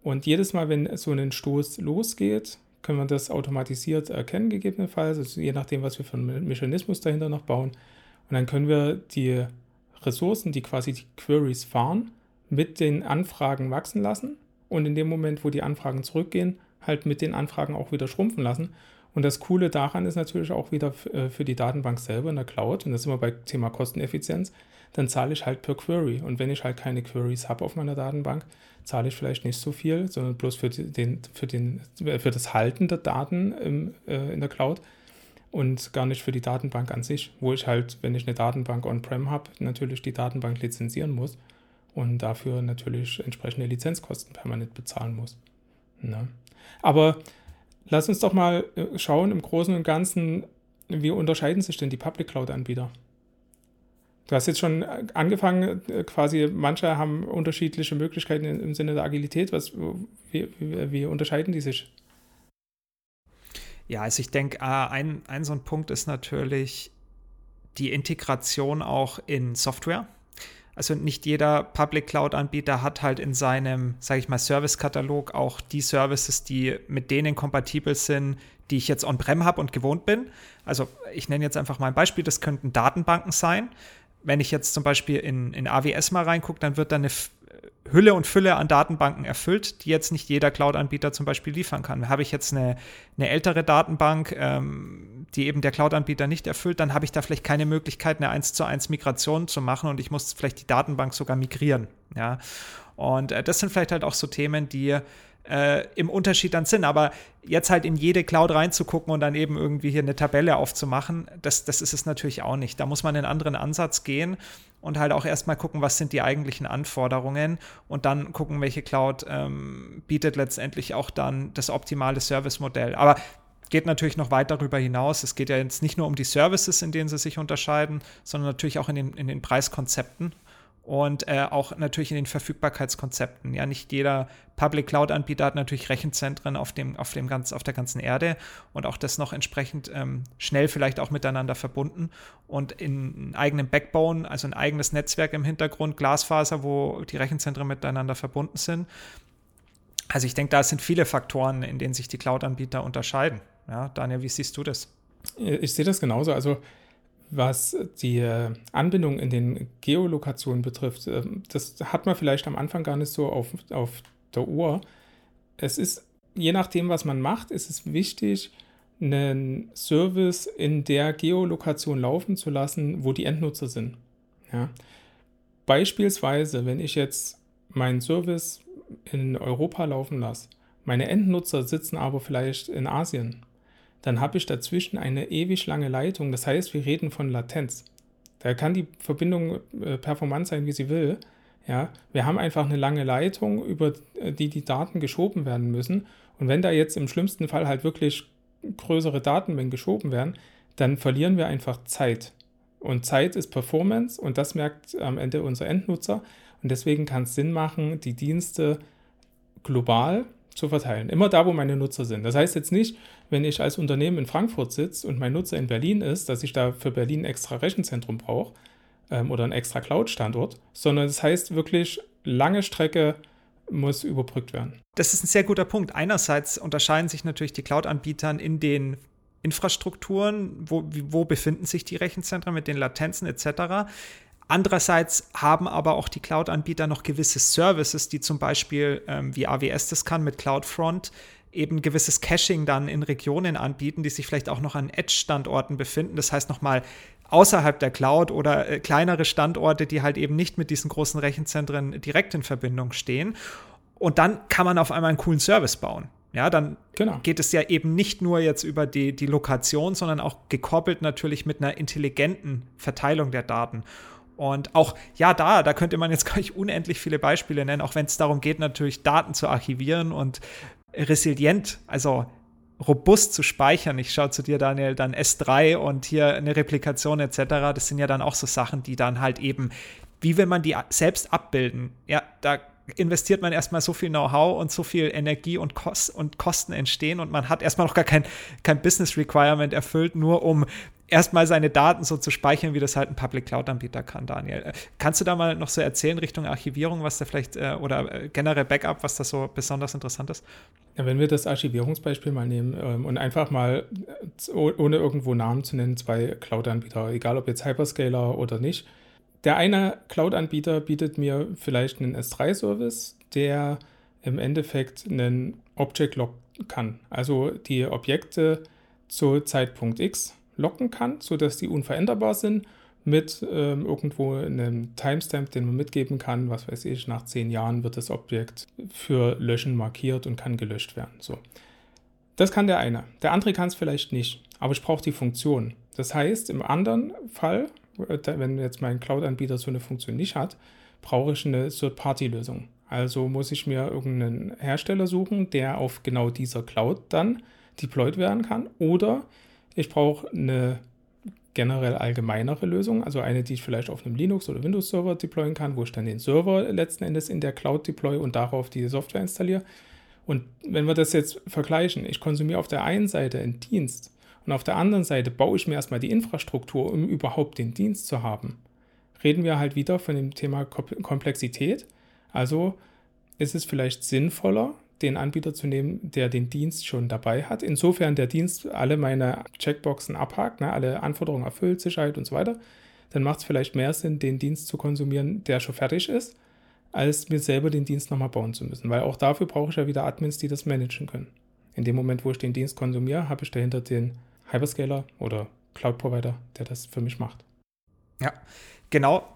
Und jedes Mal, wenn so ein Stoß losgeht, können wir das automatisiert erkennen, gegebenenfalls, also je nachdem, was wir für einen Mechanismus dahinter noch bauen. Und dann können wir die Ressourcen, die quasi die Queries fahren, mit den Anfragen wachsen lassen und in dem Moment, wo die Anfragen zurückgehen, halt mit den Anfragen auch wieder schrumpfen lassen. Und das Coole daran ist natürlich auch wieder äh, für die Datenbank selber in der Cloud, und das sind wir bei Thema Kosteneffizienz, dann zahle ich halt per Query. Und wenn ich halt keine Queries habe auf meiner Datenbank, zahle ich vielleicht nicht so viel, sondern bloß für, den, für, den, für das Halten der Daten im, äh, in der Cloud und gar nicht für die Datenbank an sich, wo ich halt, wenn ich eine Datenbank on-prem habe, natürlich die Datenbank lizenzieren muss und dafür natürlich entsprechende Lizenzkosten permanent bezahlen muss. Ne? Aber lass uns doch mal äh, schauen im Großen und Ganzen, wie unterscheiden sich denn die Public Cloud-Anbieter? Du hast jetzt schon angefangen, äh, quasi, manche haben unterschiedliche Möglichkeiten im Sinne der Agilität. Was, wie, wie, wie unterscheiden die sich? Ja, also ich denke, ein, ein so ein Punkt ist natürlich die Integration auch in Software. Also nicht jeder Public Cloud-Anbieter hat halt in seinem, sage ich mal, Service-Katalog auch die Services, die mit denen kompatibel sind, die ich jetzt on-prem habe und gewohnt bin. Also ich nenne jetzt einfach mal ein Beispiel, das könnten Datenbanken sein. Wenn ich jetzt zum Beispiel in, in AWS mal reingucke, dann wird da eine Hülle und Fülle an Datenbanken erfüllt, die jetzt nicht jeder Cloud-Anbieter zum Beispiel liefern kann. Habe ich jetzt eine, eine ältere Datenbank, ähm, die eben der Cloud-Anbieter nicht erfüllt, dann habe ich da vielleicht keine Möglichkeit, eine 1 zu 1 Migration zu machen und ich muss vielleicht die Datenbank sogar migrieren. Ja? Und äh, das sind vielleicht halt auch so Themen, die äh, im Unterschied dann sind. Aber jetzt halt in jede Cloud reinzugucken und dann eben irgendwie hier eine Tabelle aufzumachen, das, das ist es natürlich auch nicht. Da muss man einen anderen Ansatz gehen und halt auch erstmal gucken, was sind die eigentlichen Anforderungen und dann gucken, welche Cloud ähm, bietet letztendlich auch dann das optimale Service-Modell. Aber geht natürlich noch weit darüber hinaus. Es geht ja jetzt nicht nur um die Services, in denen sie sich unterscheiden, sondern natürlich auch in den, in den Preiskonzepten und äh, auch natürlich in den Verfügbarkeitskonzepten. Ja, nicht jeder Public Cloud-Anbieter hat natürlich Rechenzentren auf, dem, auf, dem ganz, auf der ganzen Erde und auch das noch entsprechend ähm, schnell vielleicht auch miteinander verbunden und in eigenem Backbone, also ein eigenes Netzwerk im Hintergrund, Glasfaser, wo die Rechenzentren miteinander verbunden sind. Also ich denke, da sind viele Faktoren, in denen sich die Cloud-Anbieter unterscheiden. Ja, Daniel, wie siehst du das? Ich sehe das genauso. Also was die Anbindung in den Geolokationen betrifft, ähm, das hat man vielleicht am Anfang gar nicht so auf, auf der Uhr. Es ist, je nachdem, was man macht, ist es wichtig, einen Service in der Geolokation laufen zu lassen, wo die Endnutzer sind. Ja. Beispielsweise, wenn ich jetzt meinen Service in Europa laufen lasse, meine Endnutzer sitzen aber vielleicht in Asien dann habe ich dazwischen eine ewig lange Leitung. Das heißt, wir reden von Latenz. Da kann die Verbindung äh, performant sein, wie sie will. Ja, wir haben einfach eine lange Leitung, über äh, die die Daten geschoben werden müssen. Und wenn da jetzt im schlimmsten Fall halt wirklich größere Datenmengen geschoben werden, dann verlieren wir einfach Zeit. Und Zeit ist Performance und das merkt am Ende unser Endnutzer. Und deswegen kann es Sinn machen, die Dienste global zu verteilen. Immer da, wo meine Nutzer sind. Das heißt jetzt nicht, wenn ich als Unternehmen in Frankfurt sitze und mein Nutzer in Berlin ist, dass ich da für Berlin ein extra Rechenzentrum brauche ähm, oder ein extra Cloud-Standort, sondern das heißt wirklich lange Strecke muss überbrückt werden. Das ist ein sehr guter Punkt. Einerseits unterscheiden sich natürlich die Cloud-Anbietern in den Infrastrukturen, wo, wo befinden sich die Rechenzentren mit den Latenzen etc. Andererseits haben aber auch die Cloud-Anbieter noch gewisse Services, die zum Beispiel, ähm, wie AWS das kann mit CloudFront, eben gewisses Caching dann in Regionen anbieten, die sich vielleicht auch noch an Edge-Standorten befinden. Das heißt nochmal außerhalb der Cloud oder äh, kleinere Standorte, die halt eben nicht mit diesen großen Rechenzentren direkt in Verbindung stehen. Und dann kann man auf einmal einen coolen Service bauen. Ja, dann genau. geht es ja eben nicht nur jetzt über die, die Lokation, sondern auch gekoppelt natürlich mit einer intelligenten Verteilung der Daten. Und auch, ja, da, da könnte man jetzt (laughs) gar nicht unendlich viele Beispiele nennen, auch wenn es darum geht, natürlich Daten zu archivieren und resilient, also robust zu speichern. Ich schaue zu dir, Daniel, dann S3 und hier eine Replikation etc. Das sind ja dann auch so Sachen, die dann halt eben, wie will man die selbst abbilden? Ja, da investiert man erstmal so viel Know-how und so viel Energie und, Kost und Kosten entstehen und man hat erstmal noch gar kein, kein Business Requirement erfüllt, nur um erstmal seine Daten so zu speichern, wie das halt ein Public Cloud-Anbieter kann, Daniel. Äh, kannst du da mal noch so erzählen Richtung Archivierung, was da vielleicht äh, oder äh, generell Backup, was da so besonders interessant ist? Wenn wir das Archivierungsbeispiel mal nehmen ähm, und einfach mal, ohne irgendwo Namen zu nennen, zwei Cloud-Anbieter, egal ob jetzt Hyperscaler oder nicht. Der eine Cloud-Anbieter bietet mir vielleicht einen S3-Service, der im Endeffekt einen Object Lock kann. Also die Objekte zu Zeitpunkt X locken kann, sodass die unveränderbar sind mit ähm, irgendwo einem Timestamp, den man mitgeben kann, was weiß ich, nach zehn Jahren wird das Objekt für Löschen markiert und kann gelöscht werden. So. Das kann der eine. Der andere kann es vielleicht nicht, aber ich brauche die Funktion. Das heißt, im anderen Fall, äh, wenn jetzt mein Cloud-Anbieter so eine Funktion nicht hat, brauche ich eine Third-Party-Lösung. Also muss ich mir irgendeinen Hersteller suchen, der auf genau dieser Cloud dann deployed werden kann. Oder ich brauche eine generell allgemeinere Lösung, also eine, die ich vielleicht auf einem Linux- oder Windows-Server deployen kann, wo ich dann den Server letzten Endes in der Cloud deploy und darauf die Software installiere. Und wenn wir das jetzt vergleichen, ich konsumiere auf der einen Seite einen Dienst und auf der anderen Seite baue ich mir erstmal die Infrastruktur, um überhaupt den Dienst zu haben, reden wir halt wieder von dem Thema Komplexität. Also ist es vielleicht sinnvoller, den Anbieter zu nehmen, der den Dienst schon dabei hat. Insofern der Dienst alle meine Checkboxen abhakt, ne, alle Anforderungen erfüllt, Sicherheit und so weiter, dann macht es vielleicht mehr Sinn, den Dienst zu konsumieren, der schon fertig ist, als mir selber den Dienst nochmal bauen zu müssen. Weil auch dafür brauche ich ja wieder Admins, die das managen können. In dem Moment, wo ich den Dienst konsumiere, habe ich dahinter den Hyperscaler oder Cloud-Provider, der das für mich macht. Ja, genau.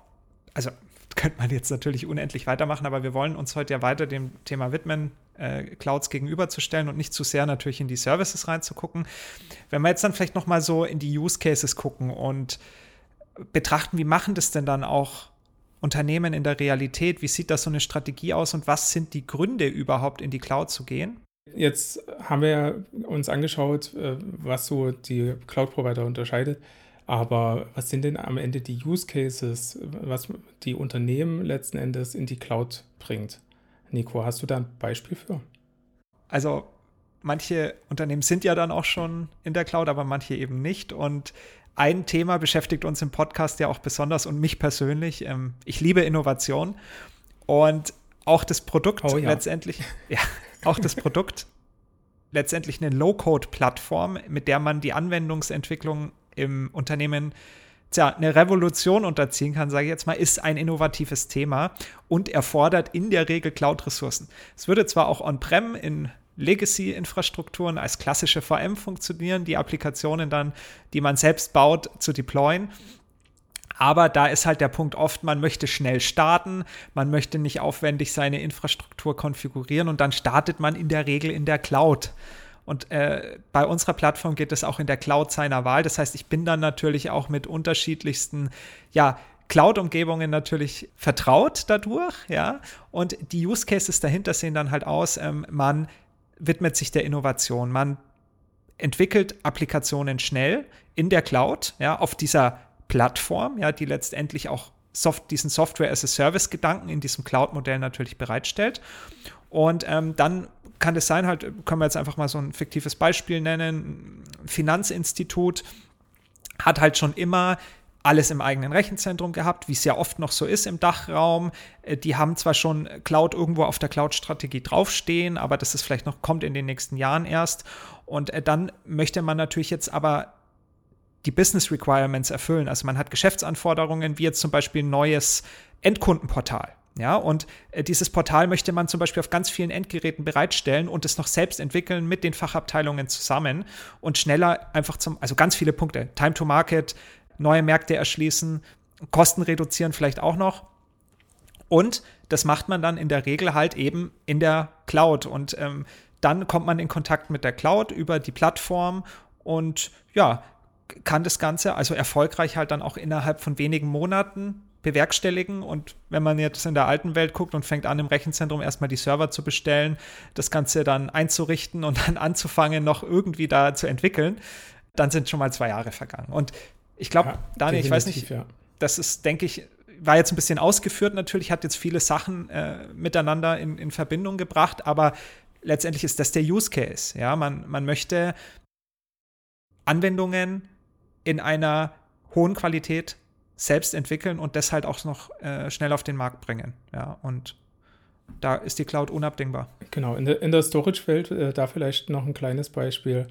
Also (laughs) könnte man jetzt natürlich unendlich weitermachen, aber wir wollen uns heute ja weiter dem Thema widmen, äh, Clouds gegenüberzustellen und nicht zu sehr natürlich in die Services reinzugucken. Wenn wir jetzt dann vielleicht noch mal so in die Use Cases gucken und betrachten, wie machen das denn dann auch Unternehmen in der Realität? Wie sieht das so eine Strategie aus und was sind die Gründe überhaupt in die Cloud zu gehen? Jetzt haben wir uns angeschaut, äh, was so die Cloud-Provider unterscheidet. Aber was sind denn am Ende die Use Cases, was die Unternehmen letzten Endes in die Cloud bringt? Nico, hast du da ein Beispiel für? Also manche Unternehmen sind ja dann auch schon in der Cloud, aber manche eben nicht. Und ein Thema beschäftigt uns im Podcast ja auch besonders und mich persönlich. Ähm, ich liebe Innovation und auch das Produkt oh, ja. letztendlich, ja, auch das Produkt letztendlich eine Low-Code-Plattform, mit der man die Anwendungsentwicklung im Unternehmen tja, eine Revolution unterziehen kann, sage ich jetzt mal, ist ein innovatives Thema und erfordert in der Regel Cloud-Ressourcen. Es würde zwar auch on-prem in Legacy-Infrastrukturen als klassische VM funktionieren, die Applikationen dann, die man selbst baut, zu deployen. Aber da ist halt der Punkt oft, man möchte schnell starten, man möchte nicht aufwendig seine Infrastruktur konfigurieren und dann startet man in der Regel in der Cloud. Und äh, bei unserer Plattform geht es auch in der Cloud seiner Wahl. Das heißt, ich bin dann natürlich auch mit unterschiedlichsten, ja, Cloud-Umgebungen natürlich vertraut dadurch, ja. Und die Use Cases dahinter sehen dann halt aus, ähm, man widmet sich der Innovation, man entwickelt Applikationen schnell in der Cloud, ja, auf dieser Plattform, ja, die letztendlich auch Soft diesen Software-as-a-Service-Gedanken in diesem Cloud-Modell natürlich bereitstellt. Und ähm, dann kann es sein, halt, können wir jetzt einfach mal so ein fiktives Beispiel nennen. Finanzinstitut hat halt schon immer alles im eigenen Rechenzentrum gehabt, wie es ja oft noch so ist im Dachraum. Äh, die haben zwar schon Cloud irgendwo auf der Cloud-Strategie draufstehen, aber das ist vielleicht noch, kommt in den nächsten Jahren erst. Und äh, dann möchte man natürlich jetzt aber die Business Requirements erfüllen. Also man hat Geschäftsanforderungen, wie jetzt zum Beispiel ein neues Endkundenportal. Ja, und äh, dieses Portal möchte man zum Beispiel auf ganz vielen Endgeräten bereitstellen und es noch selbst entwickeln mit den Fachabteilungen zusammen und schneller einfach zum, also ganz viele Punkte. Time to Market, neue Märkte erschließen, Kosten reduzieren vielleicht auch noch. Und das macht man dann in der Regel halt eben in der Cloud. Und ähm, dann kommt man in Kontakt mit der Cloud über die Plattform und ja, kann das Ganze also erfolgreich halt dann auch innerhalb von wenigen Monaten bewerkstelligen. Und wenn man jetzt in der alten Welt guckt und fängt an, im Rechenzentrum erstmal die Server zu bestellen, das Ganze dann einzurichten und dann anzufangen, noch irgendwie da zu entwickeln, dann sind schon mal zwei Jahre vergangen. Und ich glaube, ja, Daniel, ich weiß nicht, ja. das ist, denke ich, war jetzt ein bisschen ausgeführt natürlich, hat jetzt viele Sachen äh, miteinander in, in Verbindung gebracht, aber letztendlich ist das der Use Case. Ja, man, man möchte Anwendungen in einer hohen Qualität selbst entwickeln und das halt auch noch äh, schnell auf den Markt bringen. Ja, und da ist die Cloud unabdingbar. Genau, in der, in der Storage-Welt, äh, da vielleicht noch ein kleines Beispiel.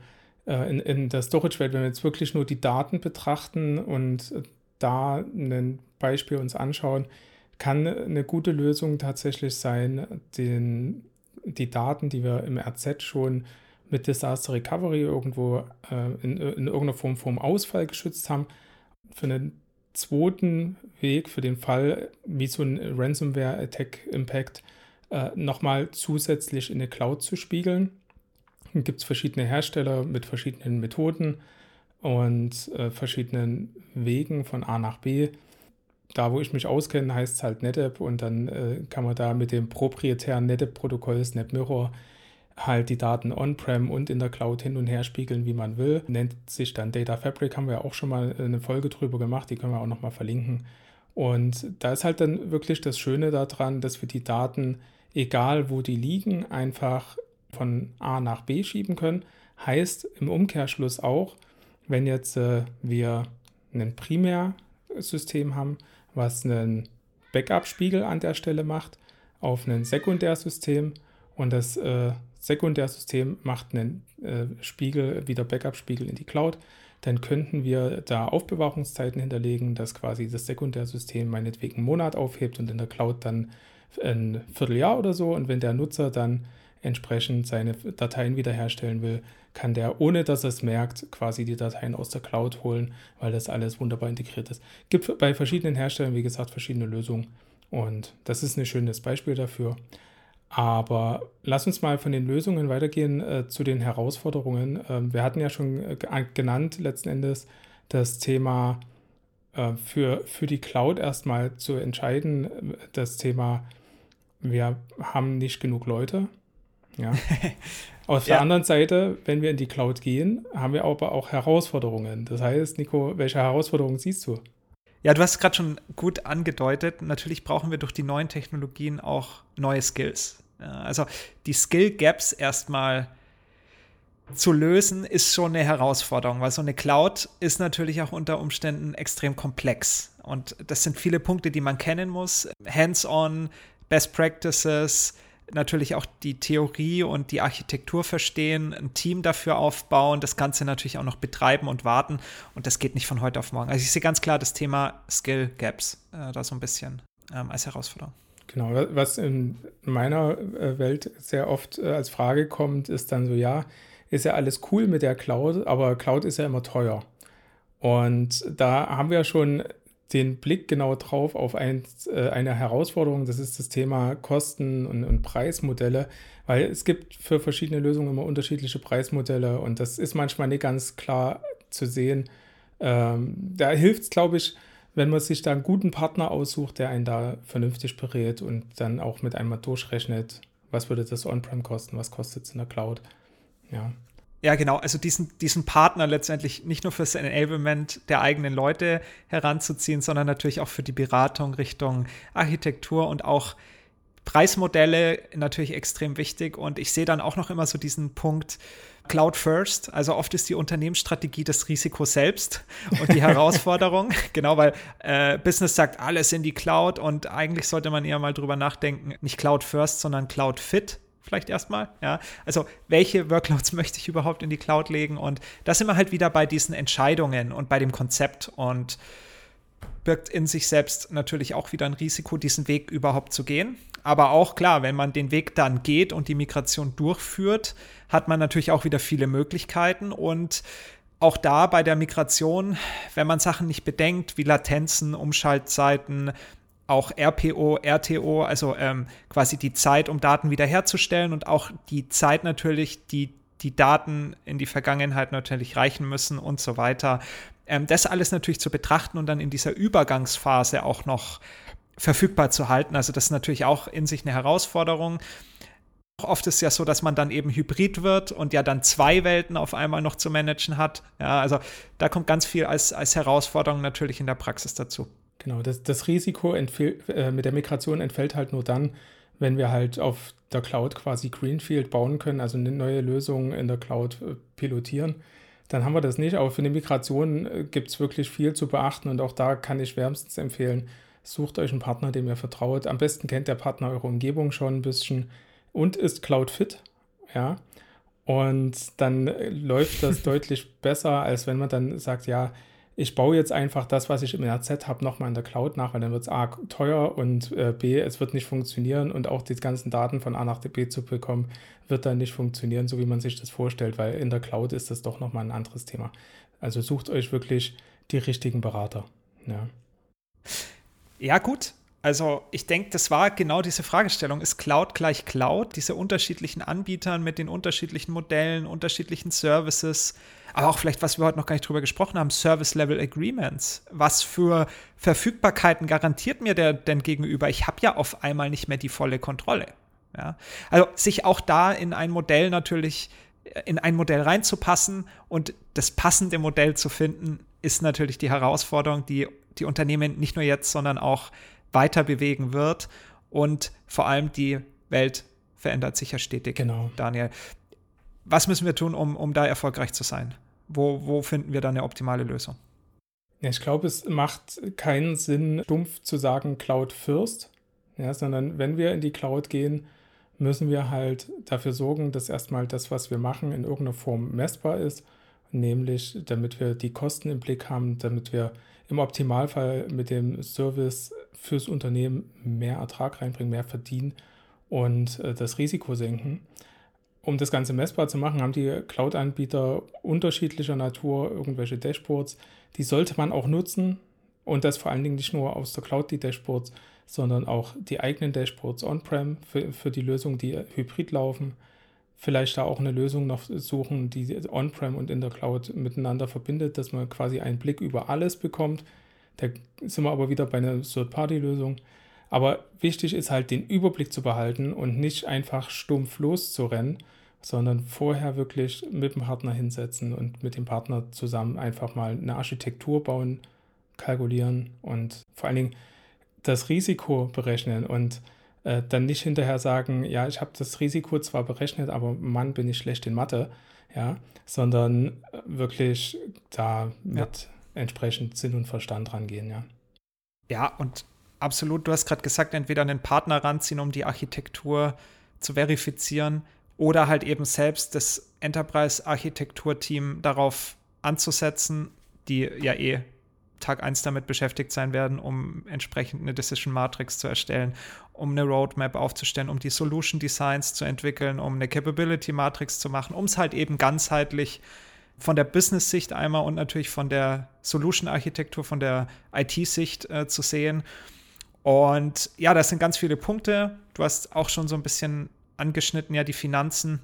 Äh, in, in der Storage-Welt, wenn wir jetzt wirklich nur die Daten betrachten und da ein Beispiel uns anschauen, kann eine gute Lösung tatsächlich sein, den, die Daten, die wir im RZ schon mit Disaster Recovery irgendwo äh, in, in irgendeiner Form vom Ausfall geschützt haben, für einen zweiten Weg, für den Fall, wie so ein Ransomware-Attack-Impact, äh, nochmal zusätzlich in eine Cloud zu spiegeln. Gibt es verschiedene Hersteller mit verschiedenen Methoden und äh, verschiedenen Wegen von A nach B. Da, wo ich mich auskenne, heißt es halt NetApp und dann äh, kann man da mit dem proprietären NetApp-Protokoll SnapMirror halt die Daten on-prem und in der Cloud hin und her spiegeln, wie man will. Nennt sich dann Data Fabric, haben wir auch schon mal eine Folge drüber gemacht, die können wir auch nochmal verlinken. Und da ist halt dann wirklich das Schöne daran, dass wir die Daten, egal wo die liegen, einfach von A nach B schieben können. Heißt im Umkehrschluss auch, wenn jetzt äh, wir ein Primärsystem haben, was einen Backup-Spiegel an der Stelle macht, auf ein Sekundärsystem und das äh, Sekundärsystem macht einen äh, Spiegel, wieder Backup-Spiegel in die Cloud, dann könnten wir da Aufbewahrungszeiten hinterlegen, dass quasi das Sekundärsystem meinetwegen einen Monat aufhebt und in der Cloud dann ein Vierteljahr oder so. Und wenn der Nutzer dann entsprechend seine Dateien wiederherstellen will, kann der, ohne dass er es merkt, quasi die Dateien aus der Cloud holen, weil das alles wunderbar integriert ist. Gibt bei verschiedenen Herstellern, wie gesagt, verschiedene Lösungen. Und das ist ein schönes Beispiel dafür. Aber lass uns mal von den Lösungen weitergehen äh, zu den Herausforderungen. Ähm, wir hatten ja schon äh, genannt, letzten Endes, das Thema äh, für, für die Cloud erstmal zu entscheiden. Äh, das Thema, wir haben nicht genug Leute. Ja. (laughs) Auf der ja. anderen Seite, wenn wir in die Cloud gehen, haben wir aber auch Herausforderungen. Das heißt, Nico, welche Herausforderungen siehst du? Ja, du hast gerade schon gut angedeutet. Natürlich brauchen wir durch die neuen Technologien auch neue Skills. Also die Skill Gaps erstmal zu lösen, ist schon eine Herausforderung, weil so eine Cloud ist natürlich auch unter Umständen extrem komplex. Und das sind viele Punkte, die man kennen muss. Hands-on, Best Practices, natürlich auch die Theorie und die Architektur verstehen, ein Team dafür aufbauen, das Ganze natürlich auch noch betreiben und warten. Und das geht nicht von heute auf morgen. Also ich sehe ganz klar das Thema Skill Gaps äh, da so ein bisschen ähm, als Herausforderung. Genau, was in meiner äh, Welt sehr oft äh, als Frage kommt, ist dann so, ja, ist ja alles cool mit der Cloud, aber Cloud ist ja immer teuer. Und da haben wir schon den Blick genau drauf auf ein, äh, eine Herausforderung, das ist das Thema Kosten und, und, Preismodelle, weil es gibt für verschiedene Lösungen immer unterschiedliche Preismodelle und das ist manchmal nicht ganz klar zu sehen. Ähm, da hilft es, glaube ich, wenn man sich da einen guten Partner aussucht, der einen da vernünftig berät und dann auch mit einmal durchrechnet, was würde das On-Prem kosten, was kostet es in der Cloud. Ja. Ja, genau. Also diesen, diesen Partner letztendlich nicht nur fürs Enablement der eigenen Leute heranzuziehen, sondern natürlich auch für die Beratung Richtung Architektur und auch Preismodelle natürlich extrem wichtig und ich sehe dann auch noch immer so diesen Punkt Cloud First. Also oft ist die Unternehmensstrategie das Risiko selbst und die Herausforderung. (laughs) genau, weil äh, Business sagt alles in die Cloud und eigentlich sollte man eher mal drüber nachdenken, nicht Cloud First, sondern Cloud Fit vielleicht erstmal. Ja, also welche Workloads (laughs) möchte ich überhaupt in die Cloud legen? Und da sind wir halt wieder bei diesen Entscheidungen und bei dem Konzept und birgt in sich selbst natürlich auch wieder ein Risiko, diesen Weg überhaupt zu gehen. Aber auch klar, wenn man den Weg dann geht und die Migration durchführt, hat man natürlich auch wieder viele Möglichkeiten und auch da bei der Migration, wenn man Sachen nicht bedenkt, wie Latenzen, Umschaltzeiten, auch RPO, RTO, also ähm, quasi die Zeit, um Daten wiederherzustellen und auch die Zeit natürlich, die die Daten in die Vergangenheit natürlich reichen müssen und so weiter. Ähm, das alles natürlich zu betrachten und dann in dieser Übergangsphase auch noch verfügbar zu halten. Also das ist natürlich auch in sich eine Herausforderung. Oft ist es ja so, dass man dann eben hybrid wird und ja dann zwei Welten auf einmal noch zu managen hat. Ja, also da kommt ganz viel als, als Herausforderung natürlich in der Praxis dazu. Genau, das, das Risiko äh, mit der Migration entfällt halt nur dann, wenn wir halt auf der Cloud quasi Greenfield bauen können, also eine neue Lösung in der Cloud äh, pilotieren dann haben wir das nicht. Aber für eine Migration äh, gibt es wirklich viel zu beachten und auch da kann ich wärmstens empfehlen, sucht euch einen Partner, dem ihr vertraut. Am besten kennt der Partner eure Umgebung schon ein bisschen und ist Cloud-fit. Ja. Und dann äh, läuft das (laughs) deutlich besser, als wenn man dann sagt, ja, ich baue jetzt einfach das, was ich im RZ habe, nochmal in der Cloud nach, weil dann wird es A teuer und äh, B, es wird nicht funktionieren und auch die ganzen Daten von A nach B zu bekommen, wird dann nicht funktionieren, so wie man sich das vorstellt, weil in der Cloud ist das doch nochmal ein anderes Thema. Also sucht euch wirklich die richtigen Berater. Ja, ja gut. Also ich denke, das war genau diese Fragestellung. Ist Cloud gleich Cloud? Diese unterschiedlichen Anbietern mit den unterschiedlichen Modellen, unterschiedlichen Services aber auch vielleicht, was wir heute noch gar nicht drüber gesprochen haben, Service-Level Agreements. Was für Verfügbarkeiten garantiert mir der denn gegenüber? Ich habe ja auf einmal nicht mehr die volle Kontrolle. Ja? Also sich auch da in ein Modell natürlich, in ein Modell reinzupassen und das passende Modell zu finden, ist natürlich die Herausforderung, die die Unternehmen nicht nur jetzt, sondern auch weiter bewegen wird. Und vor allem die Welt verändert sich ja stetig. Genau. Daniel. Was müssen wir tun, um, um da erfolgreich zu sein? Wo, wo finden wir da eine optimale Lösung? Ja, ich glaube, es macht keinen Sinn, stumpf zu sagen Cloud First, ja, sondern wenn wir in die Cloud gehen, müssen wir halt dafür sorgen, dass erstmal das, was wir machen, in irgendeiner Form messbar ist, nämlich damit wir die Kosten im Blick haben, damit wir im Optimalfall mit dem Service fürs Unternehmen mehr Ertrag reinbringen, mehr verdienen und äh, das Risiko senken um das Ganze messbar zu machen, haben die Cloud-Anbieter unterschiedlicher Natur irgendwelche Dashboards. Die sollte man auch nutzen und das vor allen Dingen nicht nur aus der Cloud die Dashboards, sondern auch die eigenen Dashboards on-prem für, für die Lösungen, die hybrid laufen. Vielleicht da auch eine Lösung noch suchen, die on-prem und in der Cloud miteinander verbindet, dass man quasi einen Blick über alles bekommt. Da sind wir aber wieder bei einer Third-Party-Lösung. Aber wichtig ist halt, den Überblick zu behalten und nicht einfach stumpf loszurennen, sondern vorher wirklich mit dem Partner hinsetzen und mit dem Partner zusammen einfach mal eine Architektur bauen, kalkulieren und vor allen Dingen das Risiko berechnen und äh, dann nicht hinterher sagen, ja, ich habe das Risiko zwar berechnet, aber Mann, bin ich schlecht in Mathe, ja, sondern wirklich da mit ja. entsprechend Sinn und Verstand rangehen, ja. Ja, und absolut, du hast gerade gesagt, entweder einen Partner ranziehen, um die Architektur zu verifizieren, oder halt eben selbst das Enterprise-Architektur-Team darauf anzusetzen, die ja eh Tag 1 damit beschäftigt sein werden, um entsprechend eine Decision Matrix zu erstellen, um eine Roadmap aufzustellen, um die Solution Designs zu entwickeln, um eine Capability Matrix zu machen, um es halt eben ganzheitlich von der Business-Sicht einmal und natürlich von der Solution-Architektur, von der IT-Sicht äh, zu sehen. Und ja, das sind ganz viele Punkte. Du hast auch schon so ein bisschen angeschnitten, ja, die Finanzen.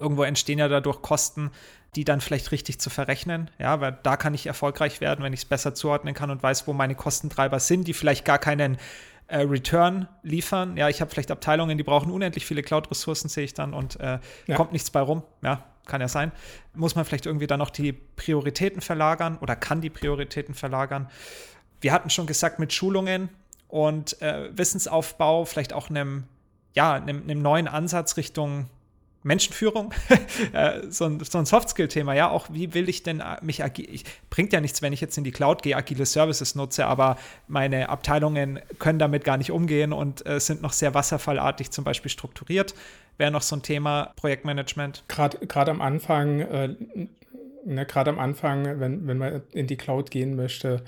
Irgendwo entstehen ja dadurch Kosten, die dann vielleicht richtig zu verrechnen. Ja, weil da kann ich erfolgreich werden, wenn ich es besser zuordnen kann und weiß, wo meine Kostentreiber sind, die vielleicht gar keinen äh, Return liefern. Ja, ich habe vielleicht Abteilungen, die brauchen unendlich viele Cloud-Ressourcen, sehe ich dann, und äh, ja. kommt nichts bei rum. Ja, kann ja sein. Muss man vielleicht irgendwie dann noch die Prioritäten verlagern oder kann die Prioritäten verlagern. Wir hatten schon gesagt, mit Schulungen und äh, Wissensaufbau, vielleicht auch einem, ja, einem, einem neuen Ansatz Richtung Menschenführung, (laughs) äh, so ein, so ein Soft-Skill-Thema, ja, auch wie will ich denn äh, mich agil, bringt ja nichts, wenn ich jetzt in die Cloud gehe, agile Services nutze, aber meine Abteilungen können damit gar nicht umgehen und äh, sind noch sehr wasserfallartig zum Beispiel strukturiert. Wäre noch so ein Thema Projektmanagement. Gerade am Anfang, äh, ne, gerade am Anfang, wenn, wenn man in die Cloud gehen möchte,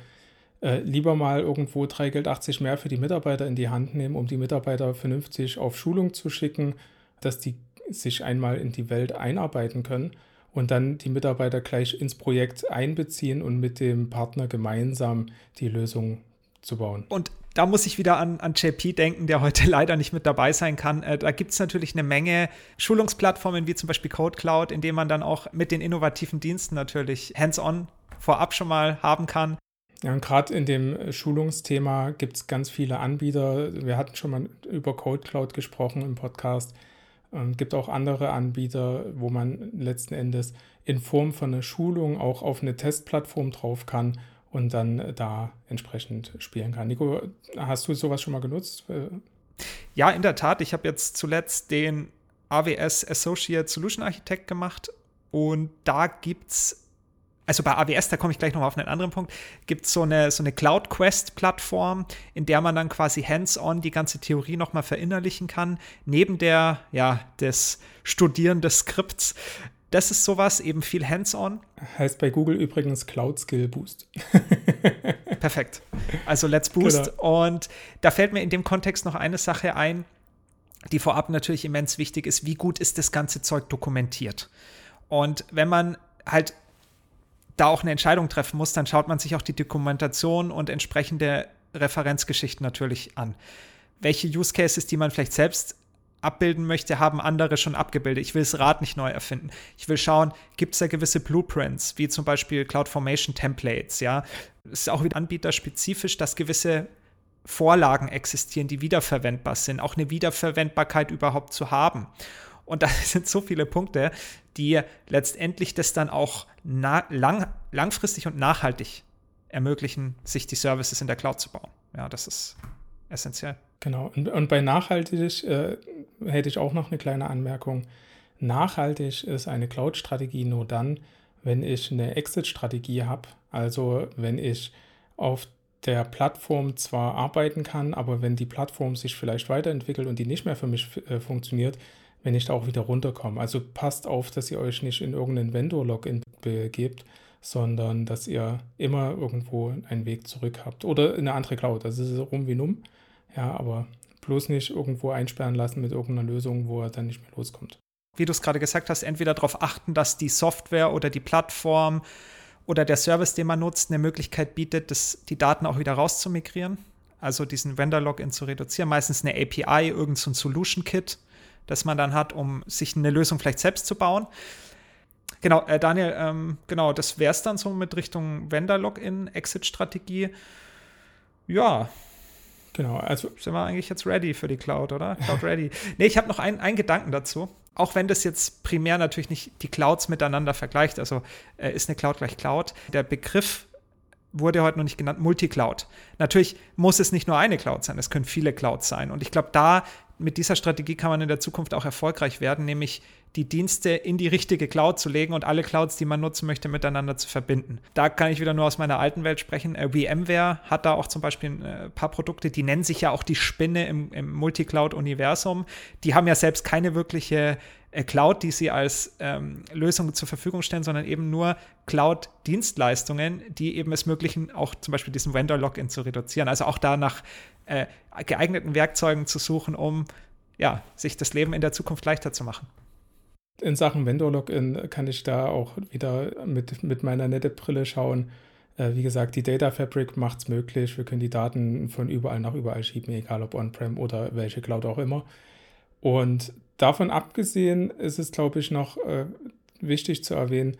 äh, lieber mal irgendwo 3 Geld 80 mehr für die Mitarbeiter in die Hand nehmen, um die Mitarbeiter vernünftig auf Schulung zu schicken, dass die sich einmal in die Welt einarbeiten können und dann die Mitarbeiter gleich ins Projekt einbeziehen und mit dem Partner gemeinsam die Lösung zu bauen. Und da muss ich wieder an, an JP denken, der heute (laughs) leider nicht mit dabei sein kann. Äh, da gibt es natürlich eine Menge Schulungsplattformen wie zum Beispiel Code Cloud, in denen man dann auch mit den innovativen Diensten natürlich hands-on vorab schon mal haben kann. Ja, und gerade in dem Schulungsthema gibt es ganz viele Anbieter. Wir hatten schon mal über Code Cloud gesprochen im Podcast. Ähm, gibt auch andere Anbieter, wo man letzten Endes in Form von einer Schulung auch auf eine Testplattform drauf kann und dann da entsprechend spielen kann. Nico, hast du sowas schon mal genutzt? Ja, in der Tat. Ich habe jetzt zuletzt den AWS Associate Solution Architect gemacht und da gibt es also bei AWS, da komme ich gleich noch auf einen anderen Punkt, gibt es so eine, so eine Cloud Quest-Plattform, in der man dann quasi hands-on die ganze Theorie nochmal verinnerlichen kann, neben der, ja, des Studieren des Skripts. Das ist sowas, eben viel hands-on. Heißt bei Google übrigens Cloud Skill Boost. (laughs) Perfekt. Also Let's Boost. Genau. Und da fällt mir in dem Kontext noch eine Sache ein, die vorab natürlich immens wichtig ist. Wie gut ist das ganze Zeug dokumentiert? Und wenn man halt da auch eine Entscheidung treffen muss, dann schaut man sich auch die Dokumentation und entsprechende Referenzgeschichten natürlich an. Welche Use Cases, die man vielleicht selbst abbilden möchte, haben andere schon abgebildet. Ich will das Rad nicht neu erfinden. Ich will schauen, gibt es da gewisse Blueprints, wie zum Beispiel CloudFormation Templates, ja. Es ist auch wieder anbieterspezifisch, dass gewisse Vorlagen existieren, die wiederverwendbar sind, auch eine Wiederverwendbarkeit überhaupt zu haben. Und da (laughs) sind so viele Punkte, die letztendlich das dann auch lang, langfristig und nachhaltig ermöglichen, sich die Services in der Cloud zu bauen. Ja, das ist essentiell. Genau. Und, und bei nachhaltig äh, hätte ich auch noch eine kleine Anmerkung. Nachhaltig ist eine Cloud-Strategie nur dann, wenn ich eine Exit-Strategie habe. Also wenn ich auf der Plattform zwar arbeiten kann, aber wenn die Plattform sich vielleicht weiterentwickelt und die nicht mehr für mich äh, funktioniert, wenn ich da auch wieder runterkomme. Also passt auf, dass ihr euch nicht in irgendeinen Vendor-Login begebt, sondern dass ihr immer irgendwo einen Weg zurück habt. Oder in eine andere Cloud. Also es ist rum wie numm. Ja, aber bloß nicht irgendwo einsperren lassen mit irgendeiner Lösung, wo er dann nicht mehr loskommt. Wie du es gerade gesagt hast, entweder darauf achten, dass die Software oder die Plattform oder der Service, den man nutzt, eine Möglichkeit bietet, das, die Daten auch wieder rauszumigrieren. Also diesen Vendor-Login zu reduzieren. Meistens eine API, irgendein so Solution-Kit das man dann hat, um sich eine Lösung vielleicht selbst zu bauen. Genau, äh, Daniel, ähm, genau, das wäre es dann so mit Richtung Vendor-Login, Exit-Strategie. Ja. Genau, also sind wir eigentlich jetzt ready für die Cloud, oder? Cloud ready. nee, ich habe noch einen, einen Gedanken dazu. Auch wenn das jetzt primär natürlich nicht die Clouds miteinander vergleicht, also äh, ist eine Cloud gleich Cloud. Der Begriff wurde heute noch nicht genannt, Multicloud. Natürlich muss es nicht nur eine Cloud sein, es können viele Clouds sein. Und ich glaube, da mit dieser Strategie kann man in der Zukunft auch erfolgreich werden, nämlich die Dienste in die richtige Cloud zu legen und alle Clouds, die man nutzen möchte, miteinander zu verbinden. Da kann ich wieder nur aus meiner alten Welt sprechen. Äh, VMware hat da auch zum Beispiel ein äh, paar Produkte, die nennen sich ja auch die Spinne im, im Multicloud-Universum. Die haben ja selbst keine wirkliche äh, Cloud, die sie als ähm, Lösung zur Verfügung stellen, sondern eben nur Cloud-Dienstleistungen, die eben es ermöglichen, auch zum Beispiel diesen Vendor-Login zu reduzieren. Also auch da nach äh, geeigneten Werkzeugen zu suchen, um ja, sich das Leben in der Zukunft leichter zu machen. In Sachen Vendor-Login kann ich da auch wieder mit, mit meiner nette Brille schauen. Äh, wie gesagt, die Data Fabric macht es möglich. Wir können die Daten von überall nach überall schieben, egal ob on-prem oder welche Cloud auch immer. Und davon abgesehen ist es, glaube ich, noch äh, wichtig zu erwähnen,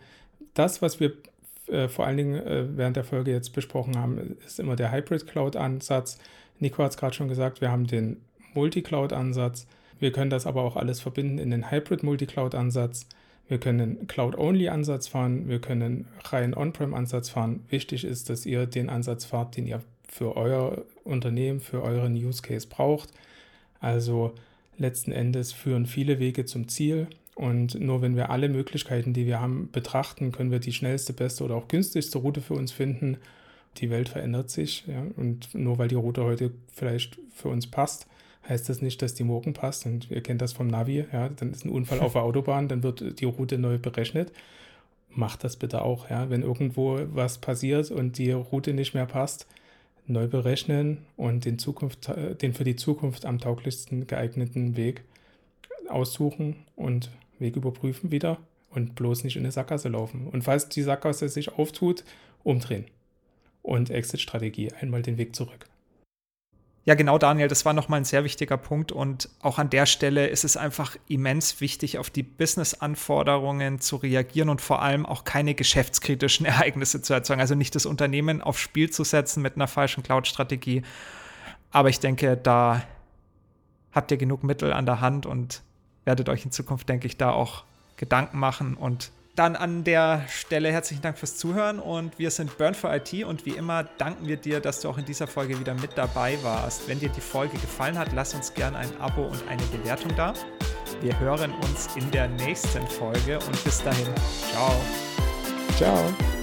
das, was wir äh, vor allen Dingen äh, während der Folge jetzt besprochen haben, ist immer der Hybrid-Cloud-Ansatz. Nico hat es gerade schon gesagt, wir haben den Multi-Cloud-Ansatz. Wir können das aber auch alles verbinden in den Hybrid-Multi-Cloud-Ansatz. Wir können Cloud-Only-Ansatz fahren, wir können reinen On-Prem-Ansatz fahren. Wichtig ist, dass ihr den Ansatz fahrt, den ihr für euer Unternehmen, für euren Use Case braucht. Also letzten Endes führen viele Wege zum Ziel und nur wenn wir alle Möglichkeiten, die wir haben, betrachten, können wir die schnellste, beste oder auch günstigste Route für uns finden. Die Welt verändert sich ja, und nur weil die Route heute vielleicht für uns passt, heißt das nicht, dass die morgen passt. Und ihr kennt das vom Navi, ja, dann ist ein Unfall auf der (laughs) Autobahn, dann wird die Route neu berechnet. Macht das bitte auch, ja. Wenn irgendwo was passiert und die Route nicht mehr passt, neu berechnen und den, Zukunft, den für die Zukunft am tauglichsten geeigneten Weg aussuchen und Weg überprüfen wieder und bloß nicht in eine Sackgasse laufen. Und falls die Sackgasse sich auftut, umdrehen. Und Exit-Strategie, einmal den Weg zurück. Ja, genau, Daniel, das war nochmal ein sehr wichtiger Punkt. Und auch an der Stelle ist es einfach immens wichtig, auf die Business-Anforderungen zu reagieren und vor allem auch keine geschäftskritischen (laughs) Ereignisse zu erzeugen. Also nicht das Unternehmen aufs Spiel zu setzen mit einer falschen Cloud-Strategie. Aber ich denke, da habt ihr genug Mittel an der Hand und werdet euch in Zukunft, denke ich, da auch Gedanken machen und dann an der Stelle herzlichen Dank fürs Zuhören und wir sind Burn for IT und wie immer danken wir dir, dass du auch in dieser Folge wieder mit dabei warst. Wenn dir die Folge gefallen hat, lass uns gerne ein Abo und eine Bewertung da. Wir hören uns in der nächsten Folge und bis dahin. Ciao. Ciao.